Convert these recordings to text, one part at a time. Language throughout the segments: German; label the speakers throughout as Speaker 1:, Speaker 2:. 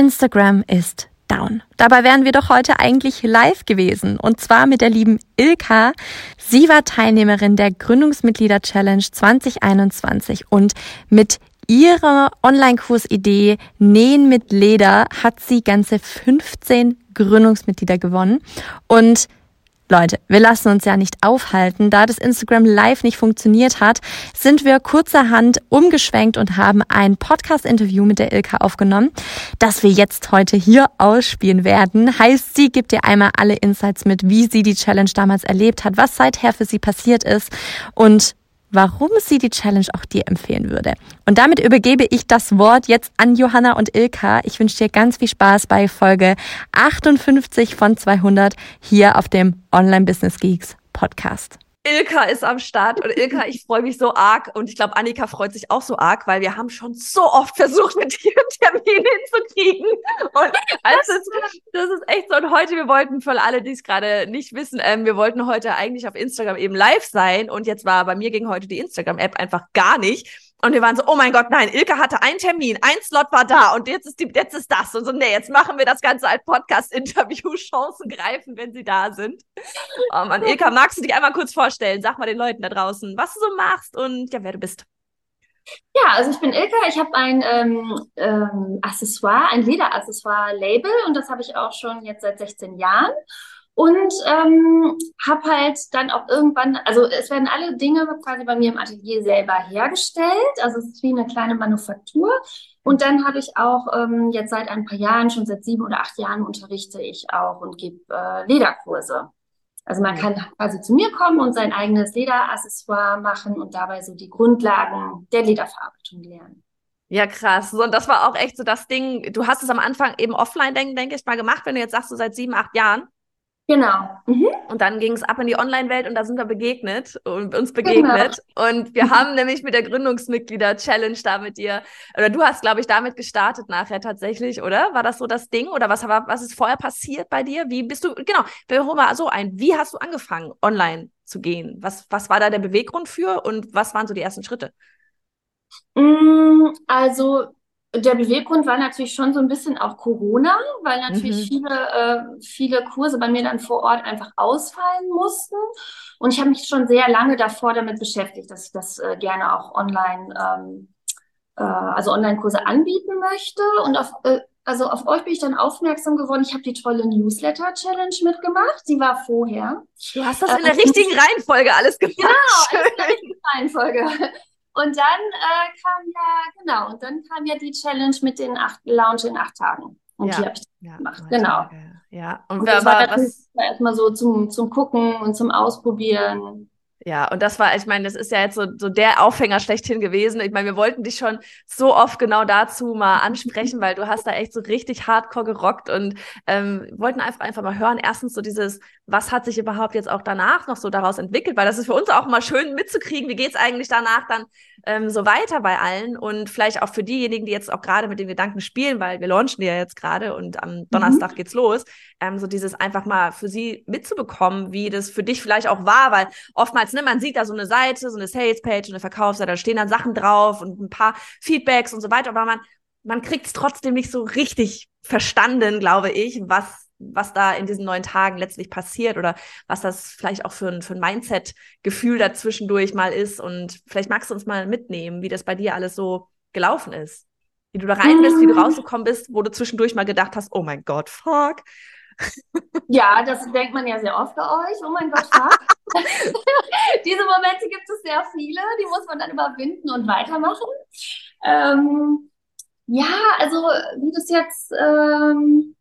Speaker 1: Instagram ist down. Dabei wären wir doch heute eigentlich live gewesen und zwar mit der lieben Ilka. Sie war Teilnehmerin der Gründungsmitglieder Challenge 2021 und mit ihrer Online-Kursidee Nähen mit Leder hat sie ganze 15 Gründungsmitglieder gewonnen und Leute, wir lassen uns ja nicht aufhalten. Da das Instagram Live nicht funktioniert hat, sind wir kurzerhand umgeschwenkt und haben ein Podcast-Interview mit der Ilka aufgenommen, das wir jetzt heute hier ausspielen werden. Heißt, sie gibt dir einmal alle Insights mit, wie sie die Challenge damals erlebt hat, was seither für sie passiert ist und warum sie die Challenge auch dir empfehlen würde. Und damit übergebe ich das Wort jetzt an Johanna und Ilka. Ich wünsche dir ganz viel Spaß bei Folge 58 von 200 hier auf dem Online Business Geeks Podcast.
Speaker 2: Ilka ist am Start. Und Ilka, ich freue mich so arg. Und ich glaube, Annika freut sich auch so arg, weil wir haben schon so oft versucht, mit dir einen Termin hinzukriegen. Und das, das ist echt so. Und heute, wir wollten für alle, die es gerade nicht wissen, ähm, wir wollten heute eigentlich auf Instagram eben live sein. Und jetzt war bei mir ging heute die Instagram-App einfach gar nicht und wir waren so, oh mein Gott, nein, Ilka hatte einen Termin, ein Slot war da und jetzt ist die, jetzt ist das. Und so, nee, jetzt machen wir das Ganze als Podcast-Interview. Chancen greifen, wenn sie da sind. Um, und Ilka, magst du dich einmal kurz vorstellen? Sag mal den Leuten da draußen, was du so machst und ja, wer du bist.
Speaker 3: Ja, also ich bin Ilka, ich habe ein ähm, ähm, Accessoire, ein Lederaccessoire-Label und das habe ich auch schon jetzt seit 16 Jahren. Und ähm, habe halt dann auch irgendwann, also es werden alle Dinge quasi bei mir im Atelier selber hergestellt. Also es ist wie eine kleine Manufaktur. Und dann habe ich auch ähm, jetzt seit ein paar Jahren, schon seit sieben oder acht Jahren unterrichte ich auch und gebe äh, Lederkurse. Also man kann quasi zu mir kommen und sein eigenes Lederaccessoire machen und dabei so die Grundlagen der Lederverarbeitung lernen.
Speaker 2: Ja, krass. So, und das war auch echt so das Ding. Du hast es am Anfang eben offline, denke denk ich, mal gemacht, wenn du jetzt sagst, du seit sieben, acht Jahren.
Speaker 3: Genau. Mhm.
Speaker 2: Und dann ging es ab in die Online-Welt und da sind wir begegnet und uns begegnet. Genau. Und wir haben nämlich mit der Gründungsmitglieder-Challenge da mit dir, oder du hast, glaube ich, damit gestartet nachher tatsächlich, oder? War das so das Ding? Oder was, was ist vorher passiert bei dir? Wie bist du, genau, wir holen mal so ein. Wie hast du angefangen, online zu gehen? Was, was war da der Beweggrund für und was waren so die ersten Schritte?
Speaker 3: Mm, also der Beweggrund war natürlich schon so ein bisschen auch Corona, weil natürlich mhm. viele, äh, viele Kurse bei mir dann vor Ort einfach ausfallen mussten. Und ich habe mich schon sehr lange davor damit beschäftigt, dass ich das äh, gerne auch online, ähm, äh, also Online-Kurse anbieten möchte. Und auf, äh, also auf euch bin ich dann aufmerksam geworden. Ich habe die tolle Newsletter-Challenge mitgemacht. Sie war vorher.
Speaker 2: Du hast das in der richtigen Reihenfolge alles gemacht.
Speaker 3: Genau, in der richtigen Reihenfolge. Und dann äh, kam ja, genau, und dann kam ja die Challenge mit den acht Lounge in acht Tagen. Und ja. die habe ich ja, gemacht, genau.
Speaker 2: Ja,
Speaker 3: und, und das war, war was... erstmal so zum, zum Gucken und zum Ausprobieren.
Speaker 2: Ja, und das war, ich meine, das ist ja jetzt so, so der Aufhänger schlechthin gewesen. Ich meine, wir wollten dich schon so oft genau dazu mal ansprechen, weil du hast da echt so richtig hardcore gerockt und ähm, wollten einfach einfach mal hören. Erstens so dieses, was hat sich überhaupt jetzt auch danach noch so daraus entwickelt, weil das ist für uns auch mal schön mitzukriegen, wie geht's eigentlich danach dann ähm, so weiter bei allen und vielleicht auch für diejenigen, die jetzt auch gerade mit den Gedanken spielen, weil wir launchen ja jetzt gerade und am Donnerstag mhm. geht's los, ähm, so dieses einfach mal für sie mitzubekommen, wie das für dich vielleicht auch war, weil oftmals, ne, man sieht da so eine Seite, so eine Sales-Page, eine Verkaufsseite, da stehen dann Sachen drauf und ein paar Feedbacks und so weiter, aber man, man kriegt es trotzdem nicht so richtig verstanden, glaube ich, was was da in diesen neun Tagen letztlich passiert oder was das vielleicht auch für ein, für ein Mindset-Gefühl dazwischendurch mal ist. Und vielleicht magst du uns mal mitnehmen, wie das bei dir alles so gelaufen ist. Wie du da rein bist, wie du mm. rausgekommen bist, wo du zwischendurch mal gedacht hast, oh mein Gott, fuck.
Speaker 3: Ja, das denkt man ja sehr oft bei euch. Oh mein Gott, fuck. Diese Momente gibt es sehr viele, die muss man dann überwinden und weitermachen. Ähm, ja, also wie das jetzt ähm,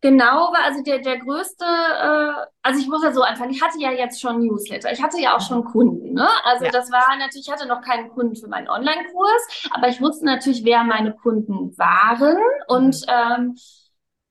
Speaker 3: genau war, also der, der größte, äh, also ich muss ja so anfangen, ich hatte ja jetzt schon Newsletter, ich hatte ja auch schon Kunden, ne? Also ja. das war natürlich, ich hatte noch keinen Kunden für meinen Online-Kurs, aber ich wusste natürlich, wer meine Kunden waren und mhm. ähm,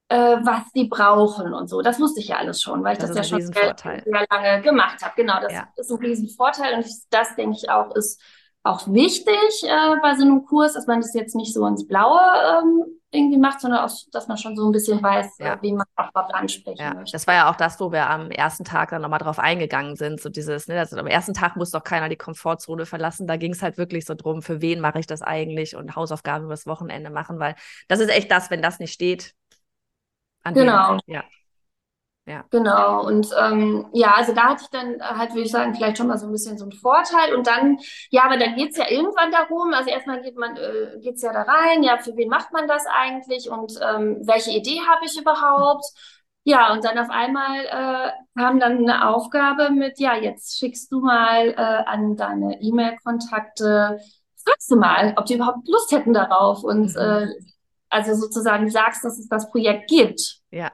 Speaker 3: äh, was sie brauchen und so. Das wusste ich ja alles schon, weil ich das, das ja schon sehr, sehr, lange gemacht habe. Genau, das ja. ist ein Riesenvorteil und das, denke ich auch, ist auch wichtig äh, bei so einem Kurs, dass man das jetzt nicht so ins Blaue ähm, irgendwie macht, sondern auch, dass man schon so ein bisschen weiß, ja. wen man auch überhaupt ansprechen ja. möchte.
Speaker 2: Das war ja auch das, wo wir am ersten Tag dann nochmal drauf eingegangen sind. So dieses, ne, also am ersten Tag muss doch keiner die Komfortzone verlassen. Da ging es halt wirklich so drum, für wen mache ich das eigentlich und Hausaufgaben übers Wochenende machen, weil das ist echt das, wenn das nicht steht.
Speaker 3: genau. Dem, ja. Ja. Genau. Und ähm, ja, also da hatte ich dann halt, würde ich sagen, vielleicht schon mal so ein bisschen so einen Vorteil. Und dann, ja, aber dann geht's ja irgendwann darum, also erstmal geht man, äh, geht's ja da rein, ja, für wen macht man das eigentlich und ähm, welche Idee habe ich überhaupt? Ja, und dann auf einmal äh, kam dann eine Aufgabe mit, ja, jetzt schickst du mal äh, an deine E-Mail-Kontakte, fragst du mal, ob die überhaupt Lust hätten darauf und mhm. äh, also sozusagen sagst, dass es das Projekt gibt.
Speaker 2: Ja.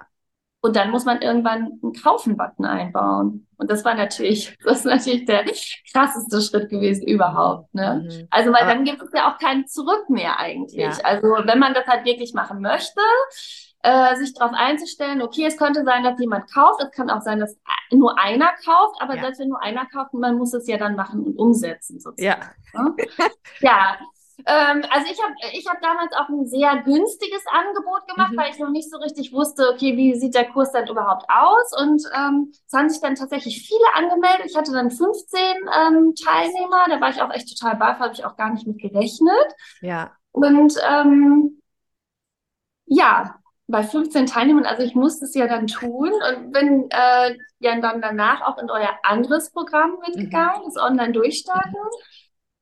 Speaker 3: Und dann muss man irgendwann einen Kaufen-Button einbauen. Und das war natürlich, das ist natürlich der krasseste Schritt gewesen überhaupt. Ne? Mhm. Also, weil Aber dann gibt es ja auch kein Zurück mehr eigentlich. Ja. Also, wenn man das halt wirklich machen möchte, äh, sich darauf einzustellen, okay, es könnte sein, dass jemand kauft, es kann auch sein, dass nur einer kauft, aber ja. selbst wenn nur einer kauft, man muss es ja dann machen und umsetzen
Speaker 2: sozusagen.
Speaker 3: Ja, ne? ja ähm, also ich habe ich hab damals auch ein sehr günstiges Angebot gemacht, mhm. weil ich noch nicht so richtig wusste, okay, wie sieht der Kurs dann überhaupt aus? Und ähm, es haben sich dann tatsächlich viele angemeldet. Ich hatte dann 15 ähm, Teilnehmer, da war ich auch echt total baff, habe ich auch gar nicht mit gerechnet.
Speaker 2: Ja.
Speaker 3: Und ähm, ja, bei 15 Teilnehmern, also ich musste es ja dann tun und bin äh, ja dann danach auch in euer anderes Programm mitgegangen, mhm. das Online-Durchstarten.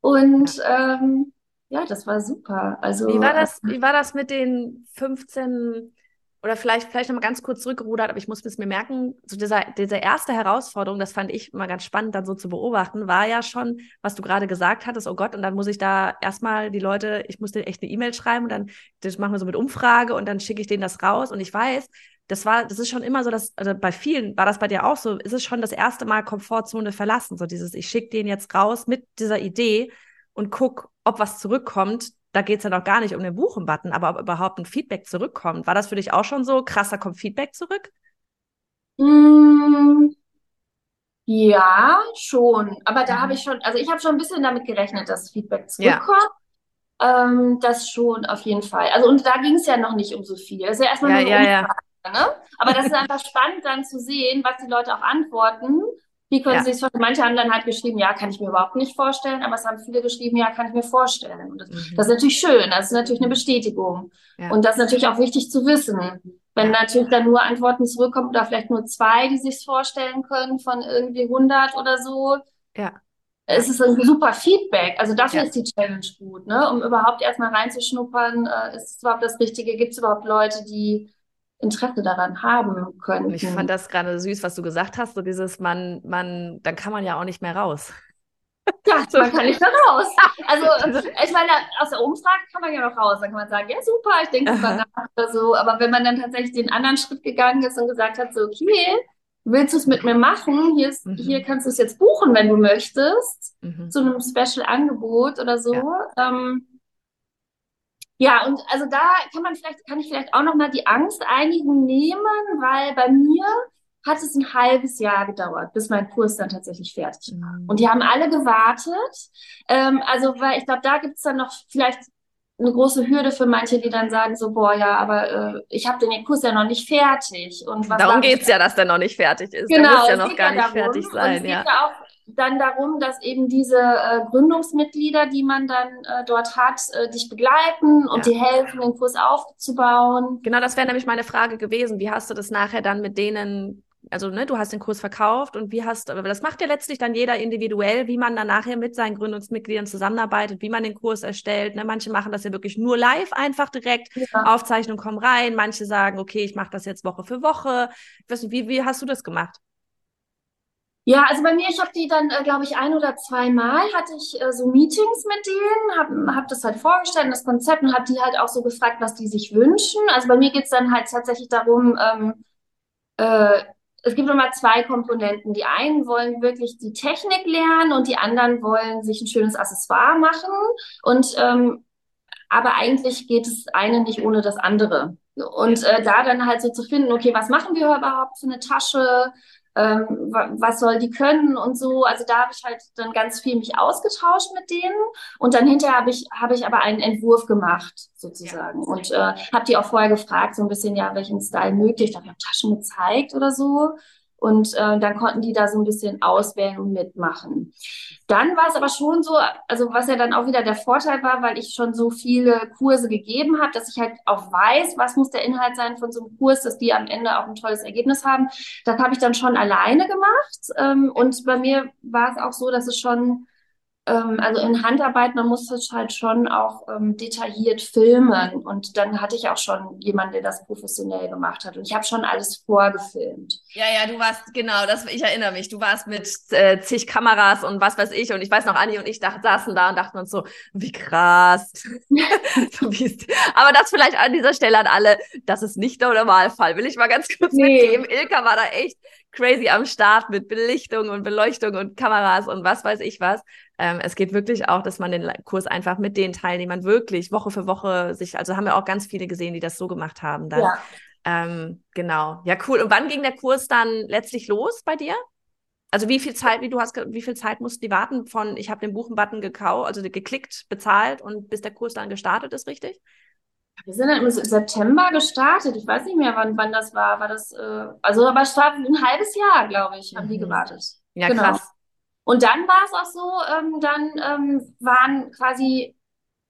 Speaker 3: Und ähm, ja, das war super. Also,
Speaker 2: wie war das, wie war das mit den 15 oder vielleicht, vielleicht nochmal ganz kurz zurückgerudert, aber ich muss es mir merken, so dieser, diese erste Herausforderung, das fand ich mal ganz spannend, dann so zu beobachten, war ja schon, was du gerade gesagt hattest, oh Gott, und dann muss ich da erstmal die Leute, ich musste echt eine E-Mail schreiben und dann, das machen wir so mit Umfrage und dann schicke ich denen das raus und ich weiß, das war, das ist schon immer so, dass, also bei vielen war das bei dir auch so, ist es schon das erste Mal Komfortzone verlassen, so dieses, ich schicke den jetzt raus mit dieser Idee und guck, ob was zurückkommt. Da geht es ja noch gar nicht um den Buchen-Button, aber ob überhaupt ein Feedback zurückkommt. War das für dich auch schon so? Krasser kommt Feedback zurück?
Speaker 3: Mm, ja, schon. Aber da mhm. habe ich schon, also ich habe schon ein bisschen damit gerechnet, dass Feedback zurückkommt. Ja. Ähm, das schon auf jeden Fall. Also und da ging es ja noch nicht um so viel. Das ist ja erstmal
Speaker 2: ja, nur eine
Speaker 3: ja, ja. Ne? Aber das ist einfach spannend dann zu sehen, was die Leute auch antworten. Wie können ja. Sie sich vorstellen? Manche haben dann halt geschrieben, ja, kann ich mir überhaupt nicht vorstellen, aber es haben viele geschrieben, ja, kann ich mir vorstellen. Das, mhm. das, ist natürlich schön, das ist natürlich eine Bestätigung. Ja. Und das ist natürlich auch wichtig zu wissen. Wenn natürlich dann nur Antworten zurückkommen oder vielleicht nur zwei, die sich vorstellen können von irgendwie 100 oder so.
Speaker 2: Ja.
Speaker 3: Es ist ein super Feedback. Also dafür ja. ist die Challenge gut, ne? um überhaupt erstmal reinzuschnuppern, äh, ist es überhaupt das Richtige? Gibt es überhaupt Leute, die Interesse daran haben können.
Speaker 2: Ich fand das gerade süß, was du gesagt hast, so dieses man, man, dann kann man ja auch nicht mehr raus.
Speaker 3: Ja, man kann nicht mehr raus. Also, ich meine, aus der Umfrage kann man ja noch raus. Dann kann man sagen, ja, super, ich denke drüber nach oder so. Aber wenn man dann tatsächlich den anderen Schritt gegangen ist und gesagt hat, so, okay, willst du es mit mir machen? Hier, ist, mhm. hier kannst du es jetzt buchen, wenn du möchtest, mhm. zu einem Special-Angebot oder so. Ja. Ähm, ja, und also da kann man vielleicht, kann ich vielleicht auch nochmal die Angst einigen nehmen, weil bei mir hat es ein halbes Jahr gedauert, bis mein Kurs dann tatsächlich fertig war. Mhm. Und die haben alle gewartet. Ähm, also, weil ich glaube, da gibt es dann noch vielleicht eine große Hürde für manche, die dann sagen so, boah, ja, aber äh, ich habe den Kurs ja noch nicht fertig. Und
Speaker 2: was Darum geht's ja, dass der noch nicht fertig ist.
Speaker 3: Genau,
Speaker 2: der muss ja noch gar nicht darum. fertig sein. Und
Speaker 3: es ja. geht ja auch dann darum, dass eben diese äh, Gründungsmitglieder, die man dann äh, dort hat, äh, dich begleiten und ja. dir helfen, den Kurs aufzubauen.
Speaker 2: Genau, das wäre nämlich meine Frage gewesen. Wie hast du das nachher dann mit denen also ne, du hast den Kurs verkauft und wie hast, aber das macht ja letztlich dann jeder individuell, wie man dann nachher mit seinen Gründungsmitgliedern zusammenarbeitet, wie man den Kurs erstellt. Ne? Manche machen das ja wirklich nur live, einfach direkt, ja. Aufzeichnung kommen rein. Manche sagen, okay, ich mache das jetzt Woche für Woche. Ich weiß nicht, wie, wie hast du das gemacht?
Speaker 3: Ja, also bei mir, ich habe die dann, äh, glaube ich, ein oder zwei Mal hatte ich äh, so Meetings mit denen, habe hab das halt vorgestellt, das Konzept und habe die halt auch so gefragt, was die sich wünschen. Also bei mir geht's dann halt tatsächlich darum, ähm, äh, es gibt immer zwei Komponenten. Die einen wollen wirklich die Technik lernen und die anderen wollen sich ein schönes Accessoire machen. Und ähm, aber eigentlich geht das eine nicht ohne das andere. Und äh, da dann halt so zu finden, okay, was machen wir überhaupt für eine Tasche? Ähm, was soll die können und so. Also da habe ich halt dann ganz viel mich ausgetauscht mit denen und dann hinterher habe ich, habe ich aber einen Entwurf gemacht sozusagen ja. und äh, habe die auch vorher gefragt, so ein bisschen, ja, welchen Style möglich. Da habe ich auch Taschen gezeigt oder so und äh, dann konnten die da so ein bisschen auswählen und mitmachen. Dann war es aber schon so, also was ja dann auch wieder der Vorteil war, weil ich schon so viele Kurse gegeben habe, dass ich halt auch weiß, was muss der Inhalt sein von so einem Kurs, dass die am Ende auch ein tolles Ergebnis haben. Das habe ich dann schon alleine gemacht. Ähm, und bei mir war es auch so, dass es schon ähm, also in Handarbeit, man muss das halt schon auch ähm, detailliert filmen. Und dann hatte ich auch schon jemanden, der das professionell gemacht hat. Und ich habe schon alles vorgefilmt.
Speaker 2: Ja, ja, du warst, genau, das, ich erinnere mich, du warst mit äh, zig Kameras und was weiß ich. Und ich weiß noch, Anni und ich dacht, saßen da und dachten uns so, wie krass. so, aber das vielleicht an dieser Stelle an alle, das ist nicht der Normalfall, will ich mal ganz kurz nee. mitgeben. Ilka war da echt crazy am Start mit Belichtung und Beleuchtung und Kameras und was weiß ich was. Ähm, es geht wirklich auch, dass man den Kurs einfach mit den Teilnehmern wirklich Woche für Woche sich, also haben wir auch ganz viele gesehen, die das so gemacht haben. Dann. Ja. Ähm, genau. Ja, cool. Und wann ging der Kurs dann letztlich los bei dir? Also wie viel Zeit, wie du hast, wie viel Zeit mussten die warten von, ich habe den Buchen-Button gekauft, also geklickt, bezahlt und bis der Kurs dann gestartet ist, richtig?
Speaker 3: Wir sind dann im September gestartet. Ich weiß nicht mehr, wann, wann das war. War das, äh, also aber Start ein halbes Jahr, glaube ich, haben mhm. die gewartet.
Speaker 2: Ja, genau. krass.
Speaker 3: Und dann war es auch so, ähm, dann ähm, waren quasi,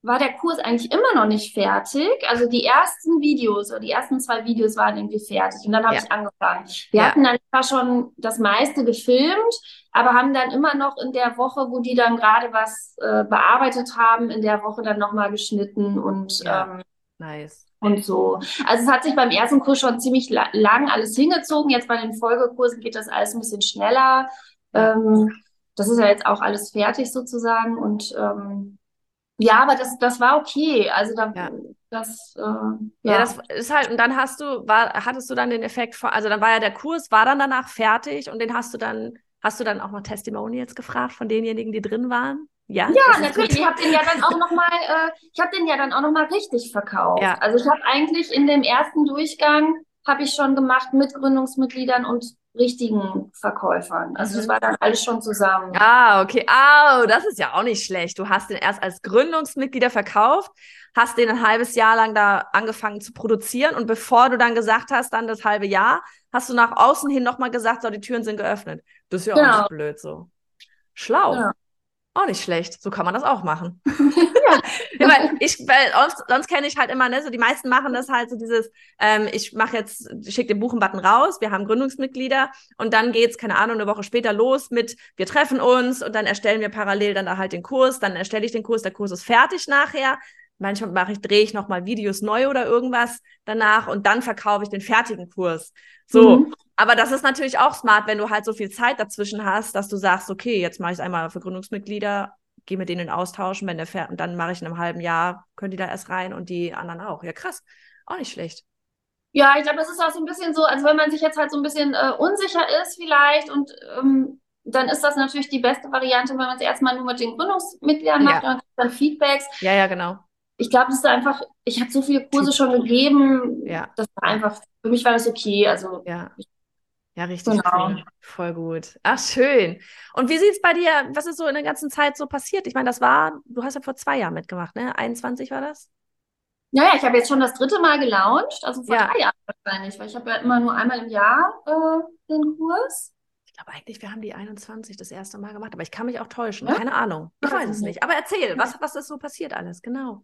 Speaker 3: war der Kurs eigentlich immer noch nicht fertig. Also die ersten Videos oder die ersten zwei Videos waren irgendwie fertig. Und dann habe ja. ich angefangen. Wir ja. hatten dann zwar schon das meiste gefilmt, aber haben dann immer noch in der Woche, wo die dann gerade was äh, bearbeitet haben, in der Woche dann nochmal geschnitten und ja. ähm,
Speaker 2: nice.
Speaker 3: Und so. Also es hat sich beim ersten Kurs schon ziemlich la lang alles hingezogen. Jetzt bei den Folgekursen geht das alles ein bisschen schneller. Ähm, das ist ja jetzt auch alles fertig sozusagen und ähm, ja, aber das, das war okay. Also da, ja. das, äh, ja.
Speaker 2: ja. das ist halt, und dann hast du, war, hattest du dann den Effekt von, also dann war ja der Kurs, war dann danach fertig und den hast du dann, hast du dann auch noch Testimonials gefragt von denjenigen, die drin waren?
Speaker 3: Ja, ja natürlich. Ich habe den ja dann auch noch mal, äh, ich habe den ja dann auch noch mal richtig verkauft. Ja. Also ich habe eigentlich in dem ersten Durchgang habe ich schon gemacht mit Gründungsmitgliedern und richtigen Verkäufern. Also das mhm. war dann alles schon zusammen.
Speaker 2: Ah, okay. Ah, oh, das ist ja auch nicht schlecht. Du hast den erst als Gründungsmitglieder verkauft, hast den ein halbes Jahr lang da angefangen zu produzieren und bevor du dann gesagt hast, dann das halbe Jahr, hast du nach außen hin nochmal gesagt, so, die Türen sind geöffnet. Das ist ja genau. auch nicht blöd so. Schlau. Ja. Auch nicht schlecht. So kann man das auch machen. ja. ja, weil ich, weil sonst, sonst kenne ich halt immer, ne, so die meisten machen das halt so dieses, ähm, ich mache jetzt, schicke den Buchenbutton raus, wir haben Gründungsmitglieder und dann geht's, keine Ahnung, eine Woche später los mit, wir treffen uns und dann erstellen wir parallel dann da halt den Kurs, dann erstelle ich den Kurs, der Kurs ist fertig nachher. Manchmal mache ich, drehe ich nochmal Videos neu oder irgendwas danach und dann verkaufe ich den fertigen Kurs. So. Mhm. Aber das ist natürlich auch smart, wenn du halt so viel Zeit dazwischen hast, dass du sagst, okay, jetzt mache ich es einmal für Gründungsmitglieder, gehe mit denen austauschen, wenn der fährt, und dann mache ich in einem halben Jahr, können die da erst rein und die anderen auch. Ja, krass. Auch nicht schlecht.
Speaker 3: Ja, ich glaube, das ist auch so ein bisschen so, also wenn man sich jetzt halt so ein bisschen äh, unsicher ist vielleicht und ähm, dann ist das natürlich die beste Variante, wenn man es erstmal nur mit den Gründungsmitgliedern macht ja. und dann Feedbacks.
Speaker 2: Ja, ja, genau.
Speaker 3: Ich glaube, das ist einfach, ich habe so viele Kurse schon gegeben, ja. das war einfach, für mich war das okay. Also
Speaker 2: ja. Ich ja, richtig genau. cool. Voll gut. Ach, schön. Und wie sieht es bei dir, was ist so in der ganzen Zeit so passiert? Ich meine, das war, du hast ja vor zwei Jahren mitgemacht, ne? 21 war das?
Speaker 3: Naja, ich habe jetzt schon das dritte Mal gelauncht, also vor ja. drei Jahren wahrscheinlich, weil ich habe ja immer nur einmal im Jahr äh, den Kurs.
Speaker 2: Ich glaube eigentlich, wir haben die 21 das erste Mal gemacht, aber ich kann mich auch täuschen. Ja? Keine Ahnung. Ich weiß es nicht. Aber erzähl, was, was ist so passiert alles? Genau.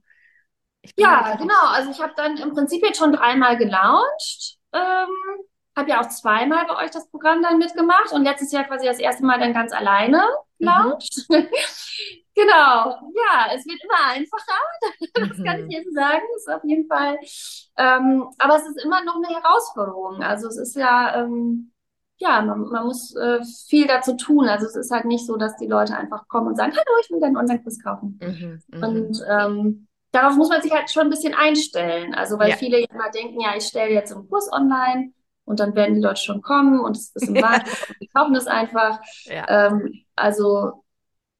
Speaker 3: Ja, genau. Also ich habe dann im Prinzip jetzt schon dreimal gelauncht. Ähm, habe ja auch zweimal bei euch das Programm dann mitgemacht und letztes Jahr quasi das erste Mal dann ganz alleine launcht. Mhm. genau, ja, es wird immer einfacher, das kann ich mhm. jetzt sagen, ist auf jeden Fall. Ähm, aber es ist immer noch eine Herausforderung. Also es ist ja, ähm, ja, man, man muss äh, viel dazu tun. Also es ist halt nicht so, dass die Leute einfach kommen und sagen, hallo, ich will deinen Online-Kurs kaufen. Mhm, mhm. und ähm, darauf muss man sich halt schon ein bisschen einstellen. Also weil ja. viele immer denken, ja, ich stelle jetzt einen Kurs online und dann werden die Leute schon kommen und es ist im Markt die kaufen es einfach. Ja. Ähm, also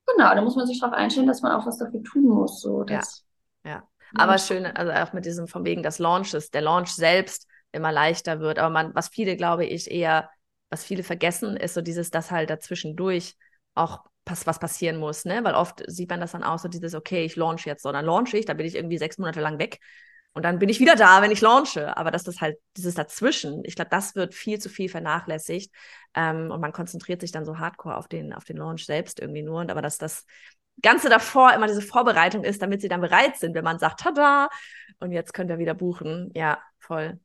Speaker 3: genau, da muss man sich darauf einstellen, dass man auch was dafür tun muss. So,
Speaker 2: dass, ja. ja. Aber schön, also auch mit diesem von wegen des Launches, der Launch selbst immer leichter wird. Aber man, was viele, glaube ich, eher was viele vergessen, ist so dieses, dass halt dazwischendurch auch pass was passieren muss, ne? Weil oft sieht man das dann auch so dieses, okay, ich launch jetzt, so dann launch ich, da bin ich irgendwie sechs Monate lang weg und dann bin ich wieder da, wenn ich launche. Aber dass das halt dieses dazwischen, ich glaube, das wird viel zu viel vernachlässigt ähm, und man konzentriert sich dann so hardcore auf den auf den Launch selbst irgendwie nur. Und aber dass das Ganze davor immer diese Vorbereitung ist, damit sie dann bereit sind, wenn man sagt, tada, und jetzt könnt ihr wieder buchen. Ja, voll.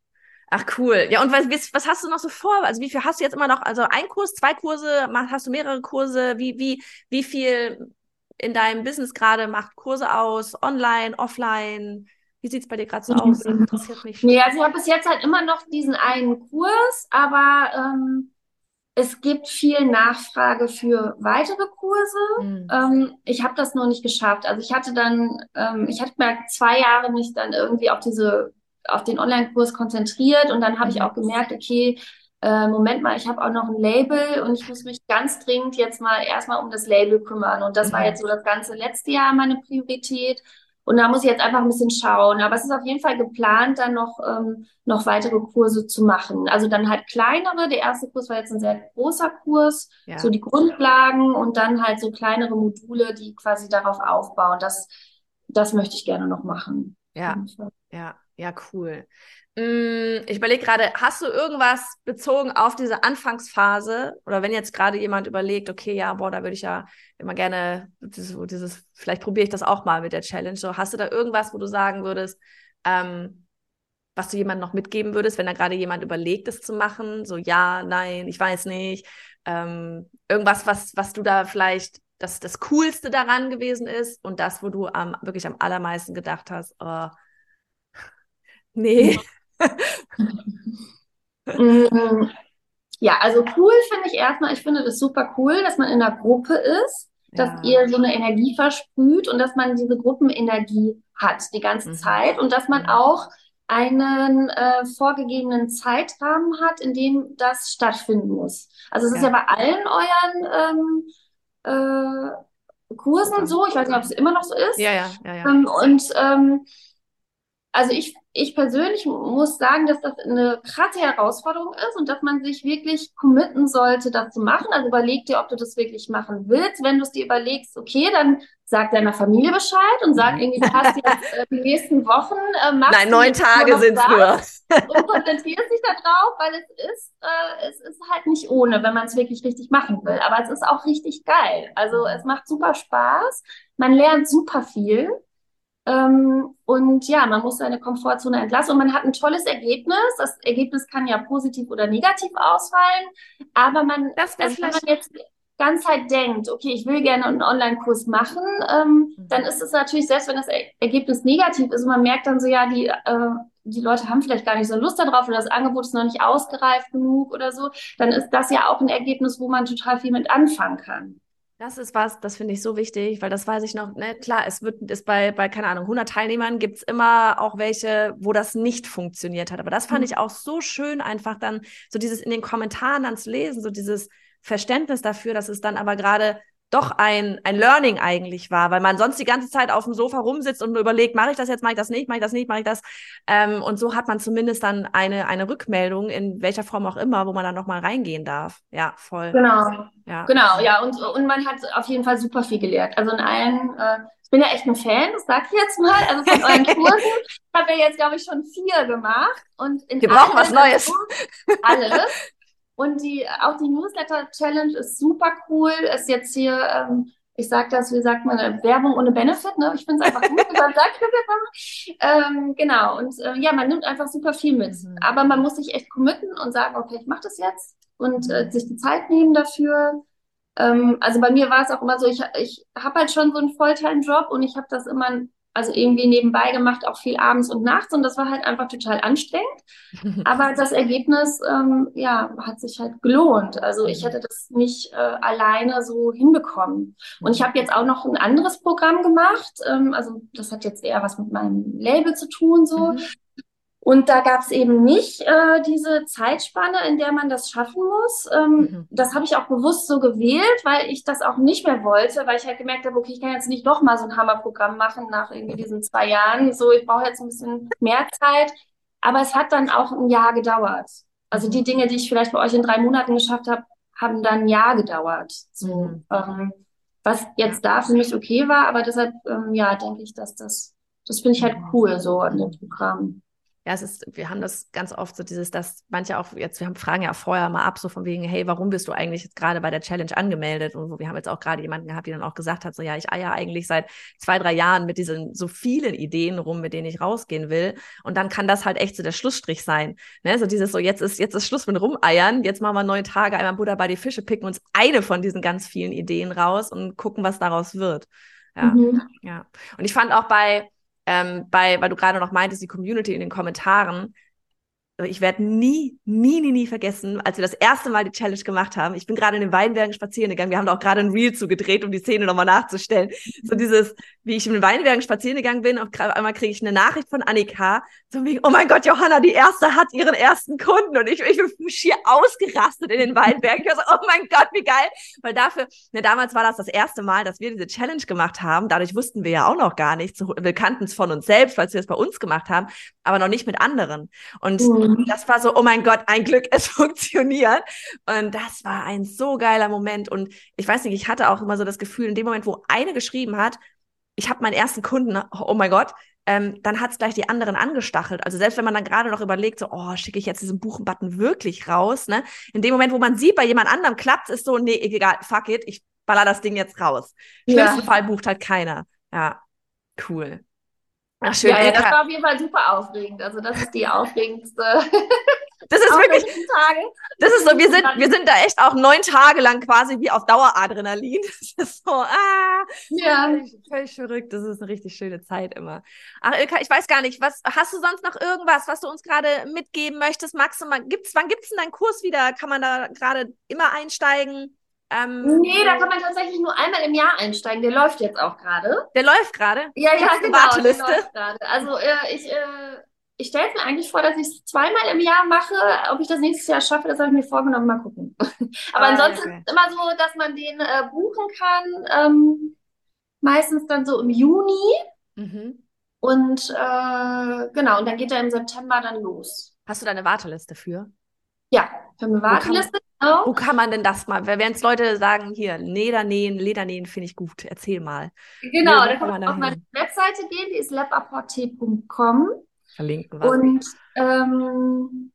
Speaker 2: Ach cool. Ja, und was, was hast du noch so vor? Also wie viel hast du jetzt immer noch? Also ein Kurs, zwei Kurse, hast du mehrere Kurse? Wie, wie, wie viel in deinem Business gerade macht Kurse aus? Online, offline? Wie sieht es bei dir gerade so aus? Das interessiert mich.
Speaker 3: Nee, also ich habe bis jetzt halt immer noch diesen einen Kurs, aber ähm, es gibt viel Nachfrage für weitere Kurse. Mhm. Ähm, ich habe das noch nicht geschafft. Also ich hatte dann, ähm, ich hatte mir zwei Jahre mich dann irgendwie auf diese, auf den Online-Kurs konzentriert und dann habe mhm. ich auch gemerkt, okay, äh, Moment mal, ich habe auch noch ein Label und ich muss mich ganz dringend jetzt mal erstmal um das Label kümmern. Und das mhm. war jetzt so das ganze letzte Jahr meine Priorität. Und da muss ich jetzt einfach ein bisschen schauen. Aber es ist auf jeden Fall geplant, dann noch, ähm, noch weitere Kurse zu machen. Also dann halt kleinere. Der erste Kurs war jetzt ein sehr großer Kurs, ja. so die Grundlagen und dann halt so kleinere Module, die quasi darauf aufbauen. Das, das möchte ich gerne noch machen.
Speaker 2: Ja, ja, ja, cool. Mm, ich überlege gerade, hast du irgendwas bezogen auf diese Anfangsphase oder wenn jetzt gerade jemand überlegt, okay, ja, boah, da würde ich ja immer gerne dieses, dieses vielleicht probiere ich das auch mal mit der Challenge. So, hast du da irgendwas, wo du sagen würdest, ähm, was du jemandem noch mitgeben würdest, wenn da gerade jemand überlegt, es zu machen? So, ja, nein, ich weiß nicht. Ähm, irgendwas, was, was du da vielleicht das, das Coolste daran gewesen ist und das, wo du am, wirklich am allermeisten gedacht hast, oh, nee.
Speaker 3: Mm, ja, also cool finde ich erstmal, ich finde das super cool, dass man in einer Gruppe ist, dass ja. ihr so eine Energie versprüht und dass man diese Gruppenenergie hat die ganze mhm. Zeit und dass man auch einen äh, vorgegebenen Zeitrahmen hat, in dem das stattfinden muss. Also es ja. ist ja bei allen euren ähm, äh, Kursen so, ich weiß nicht, ob es immer noch so ist.
Speaker 2: Ja, ja, ja. ja.
Speaker 3: Ähm, und ähm, also ich, ich persönlich muss sagen, dass das eine krasse Herausforderung ist und dass man sich wirklich committen sollte, das zu machen. Also überleg dir, ob du das wirklich machen willst. Wenn du es dir überlegst, okay, dann sag deiner Familie Bescheid und sag mhm. irgendwie, du hast jetzt äh, die nächsten Wochen äh,
Speaker 2: machst Nein, neun Tage sind es nur.
Speaker 3: und konzentrierst dich darauf, weil es ist, äh, es ist halt nicht ohne, wenn man es wirklich richtig machen will. Aber es ist auch richtig geil. Also es macht super Spaß. Man lernt super viel. Ähm, und ja, man muss seine Komfortzone entlassen und man hat ein tolles Ergebnis. Das Ergebnis kann ja positiv oder negativ ausfallen, aber man, das also wenn man jetzt ganz halt denkt, okay, ich will gerne einen Online-Kurs machen, ähm, mhm. dann ist es natürlich, selbst wenn das Ergebnis negativ ist, und man merkt dann so, ja, die, äh, die Leute haben vielleicht gar nicht so Lust darauf oder das Angebot ist noch nicht ausgereift genug oder so, dann ist das ja auch ein Ergebnis, wo man total viel mit anfangen kann.
Speaker 2: Das ist was, das finde ich so wichtig, weil das weiß ich noch, ne, klar, es wird, ist bei, bei, keine Ahnung, 100 Teilnehmern gibt es immer auch welche, wo das nicht funktioniert hat. Aber das fand mhm. ich auch so schön, einfach dann so dieses in den Kommentaren dann zu lesen, so dieses Verständnis dafür, dass es dann aber gerade doch ein, ein Learning eigentlich war, weil man sonst die ganze Zeit auf dem Sofa rumsitzt und überlegt, mache ich das jetzt, mache ich das nicht, mache ich das nicht, mache ich das. Ähm, und so hat man zumindest dann eine, eine Rückmeldung, in welcher Form auch immer, wo man dann nochmal reingehen darf. Ja, voll.
Speaker 3: Genau. Ja. Genau, ja. Und, und man hat auf jeden Fall super viel gelernt. Also in allen, äh, ich bin ja echt ein Fan, das sag ich jetzt mal, also von euren Kursen. ich habe ja jetzt, glaube ich, schon vier gemacht. Und in
Speaker 2: Wir brauchen was Neues.
Speaker 3: Alles. Und die, auch die Newsletter-Challenge ist super cool. Ist jetzt hier, ähm, ich sage das, wie sagt man, Werbung ohne Benefit. Ne? Ich finde es einfach gut, dann sage ich das einfach. Ähm, genau. Und äh, ja, man nimmt einfach super viel mit. Mhm. Aber man muss sich echt committen und sagen, okay, ich mache das jetzt und äh, sich die Zeit nehmen dafür. Ähm, also bei mir war es auch immer so, ich, ich habe halt schon so einen Volltime-Job und ich habe das immer also irgendwie nebenbei gemacht, auch viel abends und nachts und das war halt einfach total anstrengend. Aber das Ergebnis, ähm, ja, hat sich halt gelohnt. Also ich hätte das nicht äh, alleine so hinbekommen. Und ich habe jetzt auch noch ein anderes Programm gemacht. Ähm, also das hat jetzt eher was mit meinem Label zu tun, so. Mhm. Und da gab es eben nicht äh, diese Zeitspanne, in der man das schaffen muss. Ähm, mhm. Das habe ich auch bewusst so gewählt, weil ich das auch nicht mehr wollte, weil ich halt gemerkt habe, okay, ich kann jetzt nicht noch mal so ein Hammerprogramm machen nach irgendwie diesen zwei Jahren. So, ich brauche jetzt ein bisschen mehr Zeit. Aber es hat dann auch ein Jahr gedauert. Also die Dinge, die ich vielleicht bei euch in drei Monaten geschafft habe, haben dann ein Jahr gedauert. So, mhm. ähm, was jetzt da für mich okay war, aber deshalb, ähm, ja, denke ich, dass das, das finde ich halt cool so an dem Programm
Speaker 2: ja, es ist, wir haben das ganz oft so dieses, dass manche auch jetzt, wir haben fragen ja vorher mal ab, so von wegen, hey, warum bist du eigentlich jetzt gerade bei der Challenge angemeldet? Und wir haben jetzt auch gerade jemanden gehabt, die dann auch gesagt hat, so ja, ich eier eigentlich seit zwei, drei Jahren mit diesen so vielen Ideen rum, mit denen ich rausgehen will. Und dann kann das halt echt so der Schlussstrich sein. Ne? So dieses so, jetzt ist, jetzt ist Schluss mit Rumeiern, jetzt machen wir neun Tage, einmal Buddha bei die Fische, picken uns eine von diesen ganz vielen Ideen raus und gucken, was daraus wird. Ja, mhm. ja. Und ich fand auch bei, ähm, bei, weil du gerade noch meintest, die Community in den Kommentaren, ich werde nie, nie, nie, nie vergessen, als wir das erste Mal die Challenge gemacht haben. Ich bin gerade in den Weinbergen spazieren gegangen. Wir haben da auch gerade ein Reel zugedreht, um die Szene nochmal nachzustellen. So dieses, wie ich in den Weinbergen spazieren gegangen bin, auf einmal kriege ich eine Nachricht von Annika, so wie, oh mein Gott, Johanna, die erste hat ihren ersten Kunden. Und ich, ich bin schier ausgerastet in den Weinbergen. Ich war so, oh mein Gott, wie geil. Weil dafür, ne, damals war das das erste Mal, dass wir diese Challenge gemacht haben. Dadurch wussten wir ja auch noch gar nichts. Wir kannten es von uns selbst, weil wir es bei uns gemacht haben, aber noch nicht mit anderen. Und mhm Mhm. Das war so, oh mein Gott, ein Glück, es funktioniert. Und das war ein so geiler Moment. Und ich weiß nicht, ich hatte auch immer so das Gefühl, in dem Moment, wo eine geschrieben hat, ich habe meinen ersten Kunden, oh mein Gott, ähm, dann hat es gleich die anderen angestachelt. Also selbst wenn man dann gerade noch überlegt, so, oh, schicke ich jetzt diesen Buchenbutton wirklich raus, ne? In dem Moment, wo man sieht, bei jemand anderem klappt, ist so, nee, egal, fuck it, ich baller das Ding jetzt raus. Im ja. schlimmsten Fall bucht halt keiner. Ja, cool.
Speaker 3: Ach, schön. Ja, ja, das war auf jeden Fall super aufregend. Also das ist die aufregendste.
Speaker 2: Das ist wirklich. Tage. Das ist so, wir sind, wir sind da echt auch neun Tage lang quasi wie auf Daueradrenalin. Das ist so, ah. Ja. Völlig, völlig verrückt. Das ist eine richtig schöne Zeit immer. Ach, Ilka, ich weiß gar nicht, was, hast du sonst noch irgendwas, was du uns gerade mitgeben möchtest? Magst du mal, gibt's, wann gibt's denn deinen Kurs wieder? Kann man da gerade immer einsteigen?
Speaker 3: Ähm, nee, da kann man tatsächlich nur einmal im Jahr einsteigen. Der läuft jetzt auch gerade.
Speaker 2: Der läuft gerade?
Speaker 3: Ja, ja, genau. Warteliste? Der läuft gerade. Also äh, ich, äh, ich stelle mir eigentlich vor, dass ich es zweimal im Jahr mache. Ob ich das nächstes Jahr schaffe, das habe ich mir vorgenommen. Mal gucken. Aber ah, ansonsten okay. ist es immer so, dass man den äh, buchen kann. Ähm, meistens dann so im Juni. Mhm. Und äh, genau, und dann geht er im September dann los.
Speaker 2: Hast du da eine Warteliste für?
Speaker 3: Ja, für eine Warteliste.
Speaker 2: Genau. Wo kann man denn das mal? Wenn es Leute sagen, hier, Ledernähen, Ledernähen finde ich gut, erzähl mal.
Speaker 3: Genau, da kann man auf meine Webseite gehen, die ist labapporte.com.
Speaker 2: Verlinken
Speaker 3: wir. Und ähm,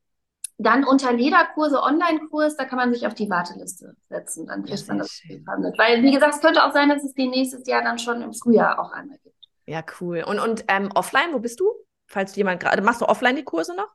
Speaker 3: dann unter Lederkurse, Online-Kurs, da kann man sich auf die Warteliste setzen. Dann kriegt man das verhandelt. Weil, wie gesagt, es könnte auch sein, dass es die nächstes Jahr dann schon im Frühjahr auch einmal gibt.
Speaker 2: Ja, cool. Und, und ähm, offline, wo bist du? Falls jemand gerade, machst du offline die Kurse noch?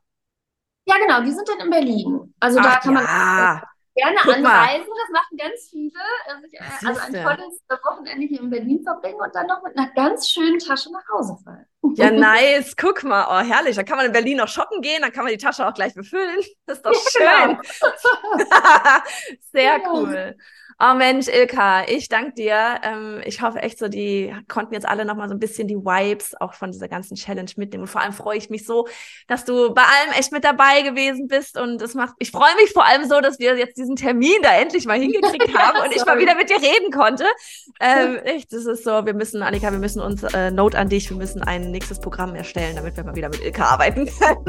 Speaker 3: Ja, genau, die sind dann in Berlin. Also Ach, da kann man
Speaker 2: ja.
Speaker 3: Gerne Guck anreisen. Mal. Das machen ganz viele. Also, ich, also ein tolles Wochenende hier in Berlin verbringen und dann noch mit einer ganz schönen Tasche nach Hause fallen.
Speaker 2: Ja, nice. Guck mal. Oh, herrlich. Dann kann man in Berlin noch shoppen gehen, dann kann man die Tasche auch gleich befüllen. Das ist doch ja, schön. Genau. Sehr ja. cool. Oh Mensch, Ilka, ich danke dir. Ähm, ich hoffe echt so, die konnten jetzt alle nochmal so ein bisschen die Vibes auch von dieser ganzen Challenge mitnehmen. Und vor allem freue ich mich so, dass du bei allem echt mit dabei gewesen bist. Und es macht, ich freue mich vor allem so, dass wir jetzt diesen Termin da endlich mal hingekriegt haben ja, und ich mal wieder mit dir reden konnte. Ähm, echt, das ist so, wir müssen, Annika, wir müssen uns, äh, Note an dich, wir müssen ein nächstes Programm erstellen, damit wir mal wieder mit Ilka arbeiten können.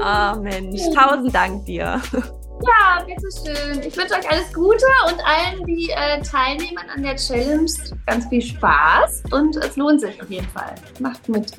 Speaker 2: oh Mensch, tausend Dank dir.
Speaker 3: Ja, bitteschön. Ich wünsche euch alles Gute und allen, die äh, teilnehmen an der Challenge, ganz viel Spaß und es lohnt sich auf jeden Fall. Macht mit.